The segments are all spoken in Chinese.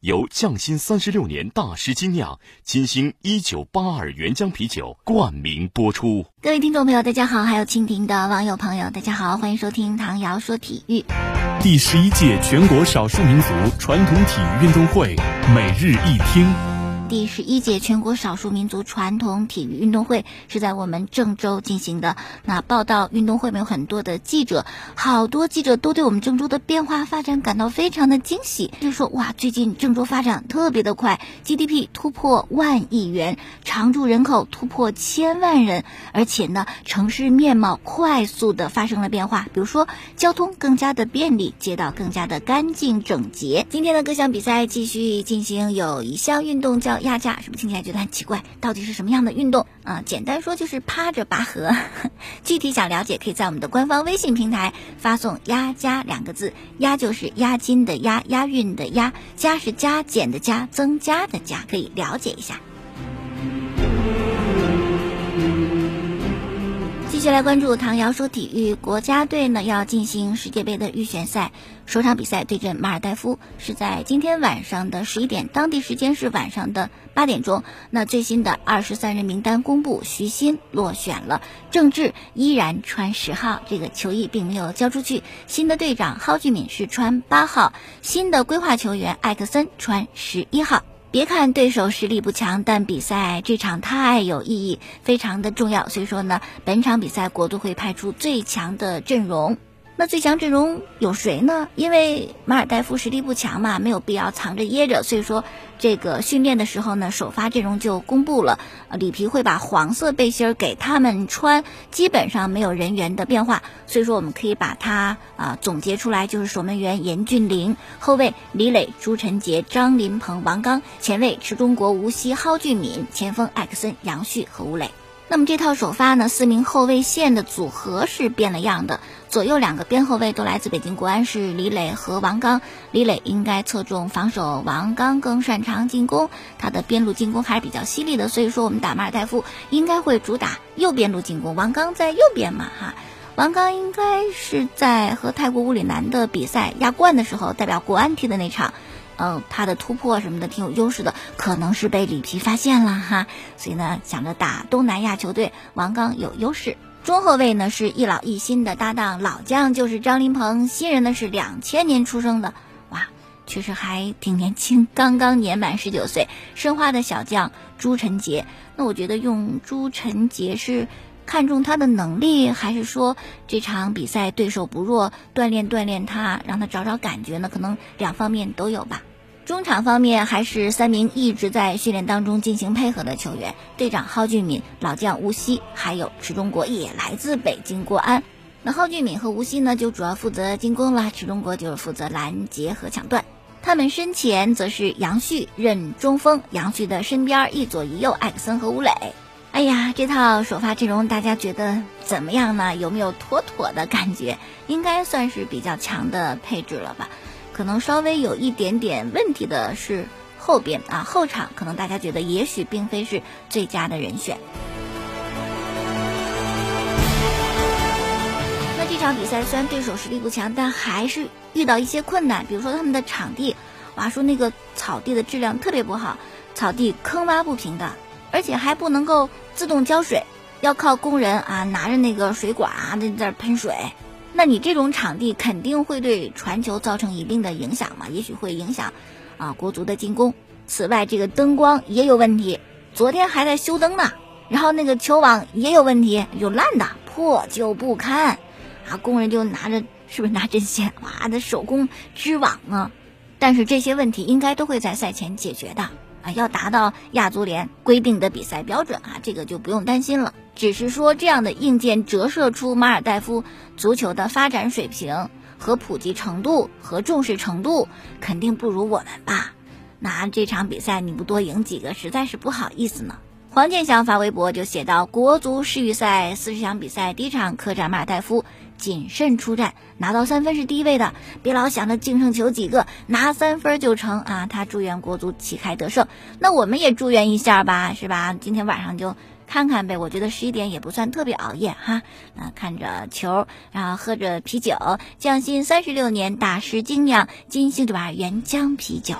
由匠心三十六年大师精酿金星一九八二原浆啤酒冠名播出。各位听众朋友，大家好；还有蜻蜓的网友朋友，大家好，欢迎收听唐瑶说体育。第十一届全国少数民族传统体育运动会每日一听。第十一届全国少数民族传统体育运动会是在我们郑州进行的。那报道运动会没有很多的记者，好多记者都对我们郑州的变化发展感到非常的惊喜，就说哇，最近郑州发展特别的快，GDP 突破万亿元，常住人口突破千万人，而且呢，城市面貌快速的发生了变化。比如说交通更加的便利，街道更加的干净整洁。今天的各项比赛继续进行，有一项运动叫。压架什么听起来觉得很奇怪？到底是什么样的运动啊？简单说就是趴着拔河。具体想了解，可以在我们的官方微信平台发送“压加”两个字，“压”就是押金的“押”，押韵的“押”，“加”是加减的“加”，增加的“加”，可以了解一下。继续来关注唐瑶说体育，国家队呢要进行世界杯的预选赛，首场比赛对阵马尔代夫是在今天晚上的十一点，当地时间是晚上的八点钟。那最新的二十三人名单公布，徐新落选了，郑智依然穿十号，这个球衣并没有交出去。新的队长蒿俊闵是穿八号，新的规划球员艾克森穿十一号。别看对手实力不强，但比赛这场太有意义，非常的重要。所以说呢，本场比赛国足会派出最强的阵容。那最强阵容有谁呢？因为马尔代夫实力不强嘛，没有必要藏着掖着。所以说，这个训练的时候呢，首发阵容就公布了。里皮会把黄色背心儿给他们穿，基本上没有人员的变化。所以说，我们可以把它啊总结出来，就是守门员严俊凌，后卫李磊、朱晨杰、张林鹏、王刚，前卫池中国、吴曦、蒿俊闵，前锋艾克森、杨旭和吴磊。那么这套首发呢，四名后卫线的组合是变了样的，左右两个边后卫都来自北京国安，是李磊和王刚。李磊应该侧重防守，王刚更擅长进攻，他的边路进攻还是比较犀利的。所以说我们打马尔代夫应该会主打右边路进攻，王刚在右边嘛哈。王刚应该是在和泰国乌里南的比赛亚冠的时候代表国安踢的那场。嗯，他的突破什么的挺有优势的，可能是被里皮发现了哈，所以呢，想着打东南亚球队，王刚有优势。中后卫呢是一老一新的搭档，老将就是张琳芃，新人呢是两千年出生的，哇，确实还挺年轻，刚刚年满十九岁。申花的小将朱晨杰，那我觉得用朱晨杰是看中他的能力，还是说这场比赛对手不弱，锻炼锻炼他，让他找找感觉呢？可能两方面都有吧。中场方面还是三名一直在训练当中进行配合的球员，队长蒿俊闵、老将吴曦，还有池中国也来自北京国安。那蒿俊闵和吴曦呢，就主要负责进攻了，池中国就是负责拦截和抢断。他们身前则是杨旭任中锋，杨旭的身边一左一右艾克森和吴磊。哎呀，这套首发阵容大家觉得怎么样呢？有没有妥妥的感觉？应该算是比较强的配置了吧。可能稍微有一点点问题的是后边啊，后场可能大家觉得也许并非是最佳的人选。那这场比赛虽然对手实力不强，但还是遇到一些困难，比如说他们的场地，哇，说那个草地的质量特别不好，草地坑洼不平的，而且还不能够自动浇水，要靠工人啊拿着那个水管啊在那喷水。那你这种场地肯定会对传球造成一定的影响嘛？也许会影响啊国足的进攻。此外，这个灯光也有问题，昨天还在修灯呢。然后那个球网也有问题，有烂的，破旧不堪啊！工人就拿着是不是拿针线哇的手工织网啊？但是这些问题应该都会在赛前解决的啊，要达到亚足联规定的比赛标准啊，这个就不用担心了。只是说，这样的硬件折射出马尔代夫足球的发展水平和普及程度和重视程度，肯定不如我们吧？那这场比赛你不多赢几个，实在是不好意思呢。黄健翔发微博就写到：国足世预赛四十强比赛第一场客战马尔代夫，谨慎出战，拿到三分是第一位的。别老想着净胜球几个，拿三分就成啊！他祝愿国足旗开得胜，那我们也祝愿一下吧，是吧？今天晚上就看看呗。我觉得十一点也不算特别熬夜哈，那看着球，然后喝着啤酒，匠心三十六年大师精酿金星对吧？原浆啤酒。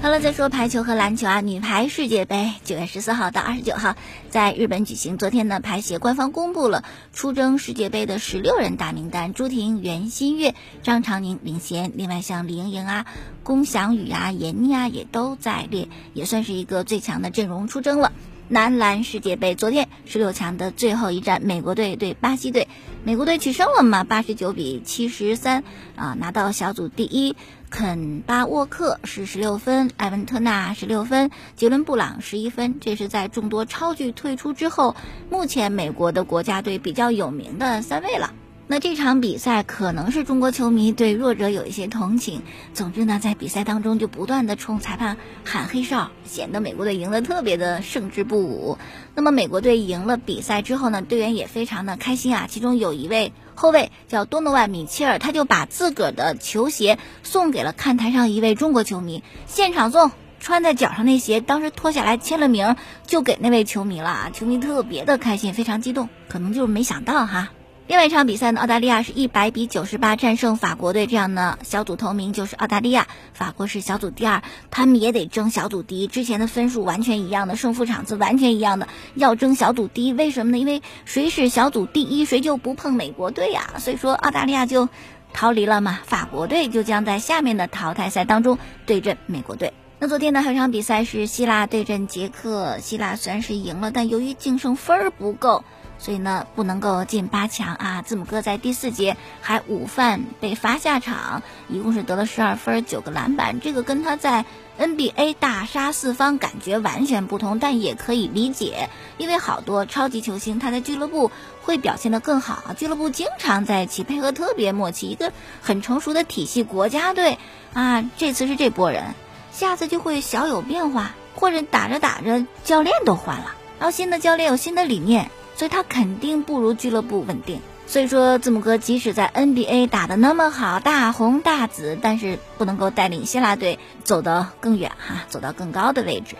好了，再说排球和篮球啊，女排世界杯九月十四号到二十九号在日本举行。昨天呢，排协官方公布了出征世界杯的十六人大名单，朱婷、袁心玥、张常宁领衔。另外像李盈莹啊、龚翔宇啊、闫妮啊也都在列，也算是一个最强的阵容出征了。男篮世界杯昨天十六强的最后一战，美国队对巴西队，美国队取胜了嘛？八十九比七十三啊，拿到小组第一。肯巴沃克是十六分，埃文特纳十六分，杰伦布朗十一分。这是在众多超巨退出之后，目前美国的国家队比较有名的三位了。那这场比赛可能是中国球迷对弱者有一些同情。总之呢，在比赛当中就不断的冲裁判喊黑哨，显得美国队赢得特别的胜之不武。那么美国队赢了比赛之后呢，队员也非常的开心啊。其中有一位后卫叫多诺万米切尔，他就把自个儿的球鞋送给了看台上一位中国球迷，现场送，穿在脚上那鞋，当时脱下来签了名，就给那位球迷了啊。球迷特别的开心，非常激动，可能就是没想到哈。另外一场比赛呢，澳大利亚是一百比九十八战胜法国队，这样呢，小组头名就是澳大利亚，法国是小组第二，他们也得争小组第一。之前的分数完全一样的，胜负场次完全一样的，要争小组第一。为什么呢？因为谁是小组第一，谁就不碰美国队呀。所以说澳大利亚就逃离了嘛，法国队就将在下面的淘汰赛当中对阵美国队。那昨天呢，还有场比赛是希腊对阵捷克，希腊虽然是赢了，但由于净胜分儿不够。所以呢，不能够进八强啊！字母哥在第四节还午饭被罚下场，一共是得了十二分、九个篮板。这个跟他在 NBA 大杀四方感觉完全不同，但也可以理解，因为好多超级球星他在俱乐部会表现得更好，俱乐部经常在一起配合特别默契，一个很成熟的体系。国家队啊，这次是这波人，下次就会小有变化，或者打着打着教练都换了，然后新的教练有新的理念。所以他肯定不如俱乐部稳定。所以说，字母哥即使在 NBA 打的那么好，大红大紫，但是不能够带领希腊队走得更远哈，走到更高的位置。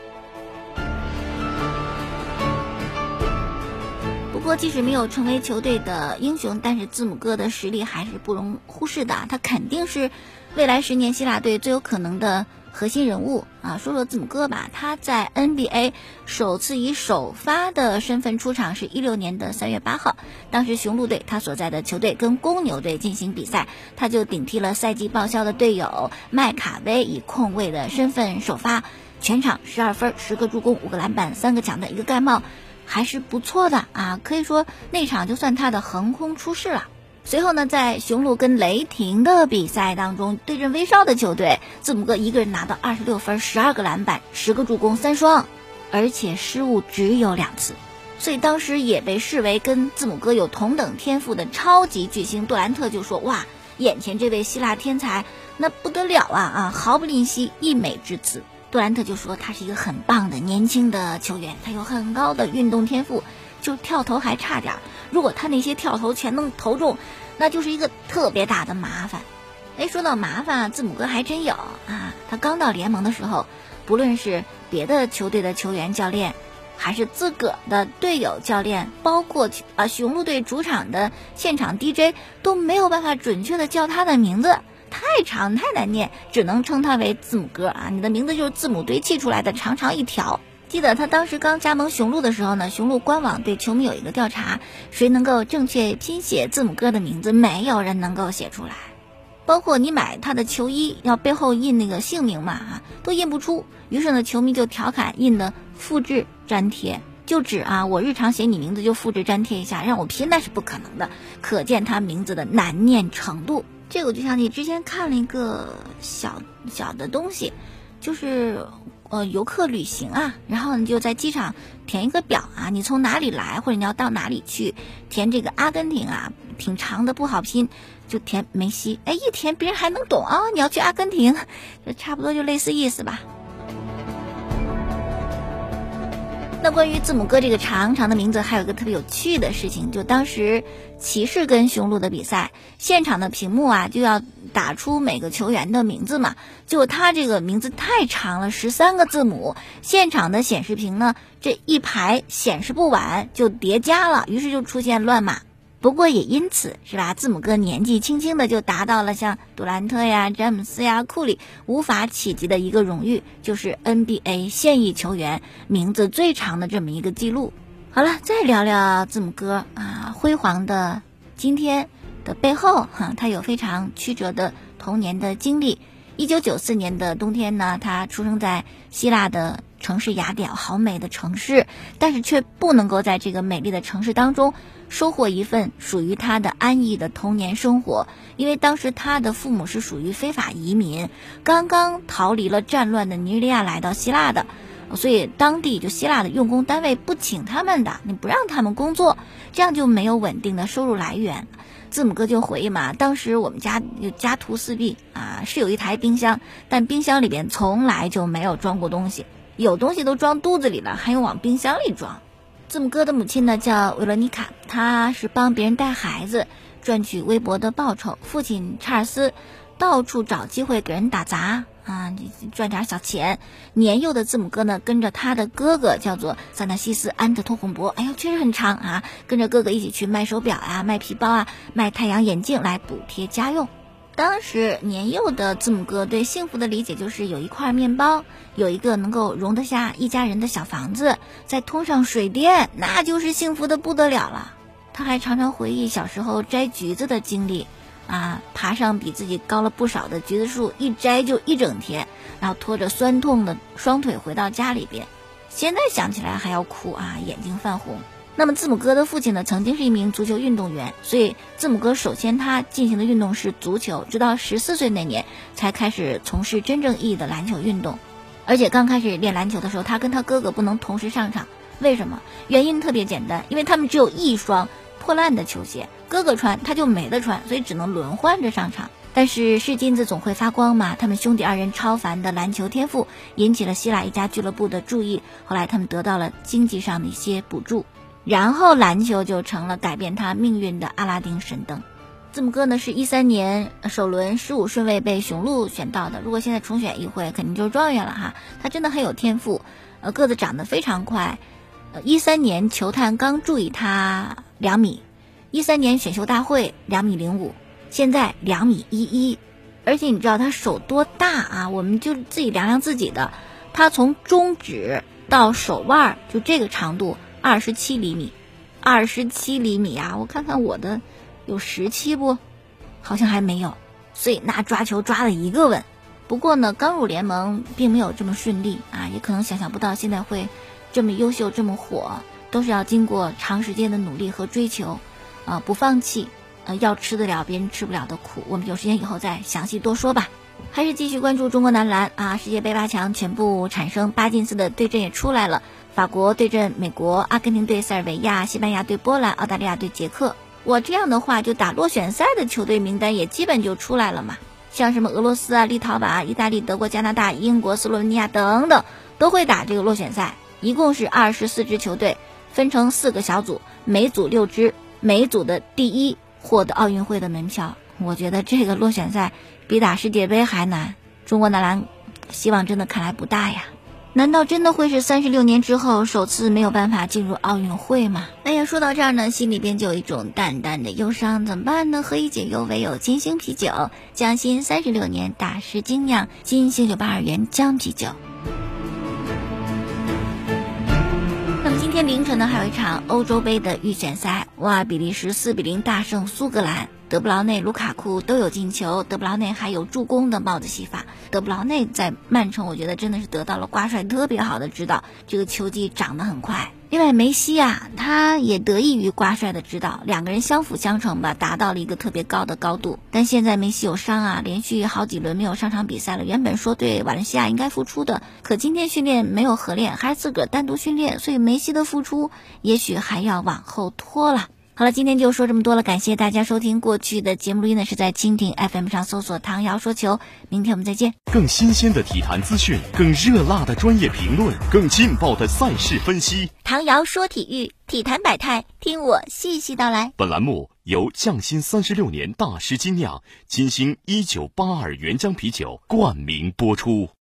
不过，即使没有成为球队的英雄，但是字母哥的实力还是不容忽视的。他肯定是未来十年希腊队最有可能的。核心人物啊，说说字母哥吧。他在 NBA 首次以首发的身份出场是一六年的三月八号，当时雄鹿队他所在的球队跟公牛队进行比赛，他就顶替了赛季报销的队友麦卡威，以控卫的身份首发，全场十二分、十个助攻、五个篮板、三个抢断、一个盖帽，还是不错的啊。可以说那场就算他的横空出世了。随后呢，在雄鹿跟雷霆的比赛当中，对阵威少的球队，字母哥一个人拿到二十六分、十二个篮板、十个助攻、三双，而且失误只有两次，所以当时也被视为跟字母哥有同等天赋的超级巨星杜兰特就说：“哇，眼前这位希腊天才那不得了啊啊，毫不吝惜溢美之词。”杜兰特就说他是一个很棒的年轻的球员，他有很高的运动天赋。就跳投还差点，如果他那些跳投全能投中，那就是一个特别大的麻烦。哎，说到麻烦，字母哥还真有啊。他刚到联盟的时候，不论是别的球队的球员教练，还是自个儿的队友教练，包括啊雄鹿队主场的现场 DJ，都没有办法准确的叫他的名字，太长太难念，只能称他为字母哥啊。你的名字就是字母堆砌出来的，长长一条。记得他当时刚加盟雄鹿的时候呢，雄鹿官网对球迷有一个调查，谁能够正确拼写字母哥的名字？没有人能够写出来，包括你买他的球衣要背后印那个姓名嘛，啊，都印不出。于是呢，球迷就调侃印的复制粘贴，就指啊，我日常写你名字就复制粘贴一下，让我拼那是不可能的，可见他名字的难念程度。这个就像你之前看了一个小小的东西，就是。呃游客旅行啊，然后你就在机场填一个表啊，你从哪里来或者你要到哪里去，填这个阿根廷啊，挺长的不好拼，就填梅西。哎，一填别人还能懂啊，你要去阿根廷，差不多就类似意思吧。关于字母哥这个长长的名字，还有一个特别有趣的事情，就当时骑士跟雄鹿的比赛，现场的屏幕啊就要打出每个球员的名字嘛，就他这个名字太长了，十三个字母，现场的显示屏呢这一排显示不完，就叠加了，于是就出现乱码。不过也因此是吧，字母哥年纪轻轻的就达到了像杜兰特呀、詹姆斯呀、库里无法企及的一个荣誉，就是 NBA 现役球员名字最长的这么一个记录。好了，再聊聊字母哥啊，辉煌的今天的背后哈，他有非常曲折的童年的经历。一九九四年的冬天呢，他出生在希腊的城市雅典，好美的城市，但是却不能够在这个美丽的城市当中。收获一份属于他的安逸的童年生活，因为当时他的父母是属于非法移民，刚刚逃离了战乱的尼日利亚来到希腊的，所以当地就希腊的用工单位不请他们的，你不让他们工作，这样就没有稳定的收入来源。字母哥就回忆嘛，当时我们家家徒四壁啊，是有一台冰箱，但冰箱里边从来就没有装过东西，有东西都装肚子里了，还用往冰箱里装。字母哥的母亲呢叫维罗妮卡，她是帮别人带孩子赚取微薄的报酬。父亲查尔斯到处找机会给人打杂啊，赚点小钱。年幼的字母哥呢跟着他的哥哥叫做萨纳西斯安特托洪博，哎呦，确实很长啊，跟着哥哥一起去卖手表啊，卖皮包啊，卖太阳眼镜来补贴家用。当时年幼的字母哥对幸福的理解就是有一块面包，有一个能够容得下一家人的小房子，再通上水电，那就是幸福的不得了了。他还常常回忆小时候摘橘子的经历，啊，爬上比自己高了不少的橘子树，一摘就一整天，然后拖着酸痛的双腿回到家里边，现在想起来还要哭啊，眼睛泛红。那么字母哥的父亲呢，曾经是一名足球运动员，所以字母哥首先他进行的运动是足球，直到十四岁那年才开始从事真正意义的篮球运动。而且刚开始练篮球的时候，他跟他哥哥不能同时上场，为什么？原因特别简单，因为他们只有一双破烂的球鞋，哥哥穿他就没得穿，所以只能轮换着上场。但是是金子总会发光嘛，他们兄弟二人超凡的篮球天赋引起了希腊一家俱乐部的注意，后来他们得到了经济上的一些补助。然后篮球就成了改变他命运的阿拉丁神灯。字母哥呢是一三年首轮十五顺位被雄鹿选到的，如果现在重选一回，肯定就是状元了哈。他真的很有天赋，呃，个子长得非常快。呃，一三年球探刚注意他两米，一三年选秀大会两米零五，现在两米一一。而且你知道他手多大啊？我们就自己量量自己的，他从中指到手腕就这个长度。二十七厘米，二十七厘米啊！我看看我的，有十七不？好像还没有。所以那抓球抓了一个稳。不过呢，刚入联盟并没有这么顺利啊，也可能想象不到现在会这么优秀、这么火，都是要经过长时间的努力和追求，啊，不放弃，呃，要吃得了别人吃不了的苦。我们有时间以后再详细多说吧。还是继续关注中国男篮啊！世界杯八强全部产生，八进四的对阵也出来了。法国对阵美国，阿根廷对塞尔维亚，西班牙对波兰，澳大利亚对捷克。我这样的话，就打落选赛的球队名单也基本就出来了嘛。像什么俄罗斯啊、立陶宛啊、意大利、德国、加拿大、英国、斯洛文尼亚等等，都会打这个落选赛。一共是二十四支球队，分成四个小组，每组六支，每组的第一获得奥运会的门票。我觉得这个落选赛比打世界杯还难。中国男篮希望真的看来不大呀。难道真的会是三十六年之后首次没有办法进入奥运会吗？哎呀，说到这儿呢，心里边就有一种淡淡的忧伤，怎么办呢？何以解忧，唯有金星啤酒，匠心三十六年大师精酿金星九八二元浆啤酒。那么今天凌晨呢，还有一场欧洲杯的预选赛，哇，比利时四比零大胜苏格兰。德布劳内、卢卡库都有进球，德布劳内还有助攻的帽子戏法。德布劳内在曼城，我觉得真的是得到了瓜帅特别好的指导，这个球技长得很快。另外，梅西啊，他也得益于瓜帅的指导，两个人相辅相成吧，达到了一个特别高的高度。但现在梅西有伤啊，连续好几轮没有上场比赛了。原本说对瓦伦西亚应该复出的，可今天训练没有合练，还是自个儿单独训练，所以梅西的复出也许还要往后拖了。好了，今天就说这么多了，感谢大家收听。过去的节目录音呢是在蜻蜓 FM 上搜索“唐瑶说球”，明天我们再见。更新鲜的体坛资讯，更热辣的专业评论，更劲爆的赛事分析。唐瑶说体育，体坛百态，听我细细道来。本栏目由匠心三十六年大师精酿金星一九八二原浆啤酒冠名播出。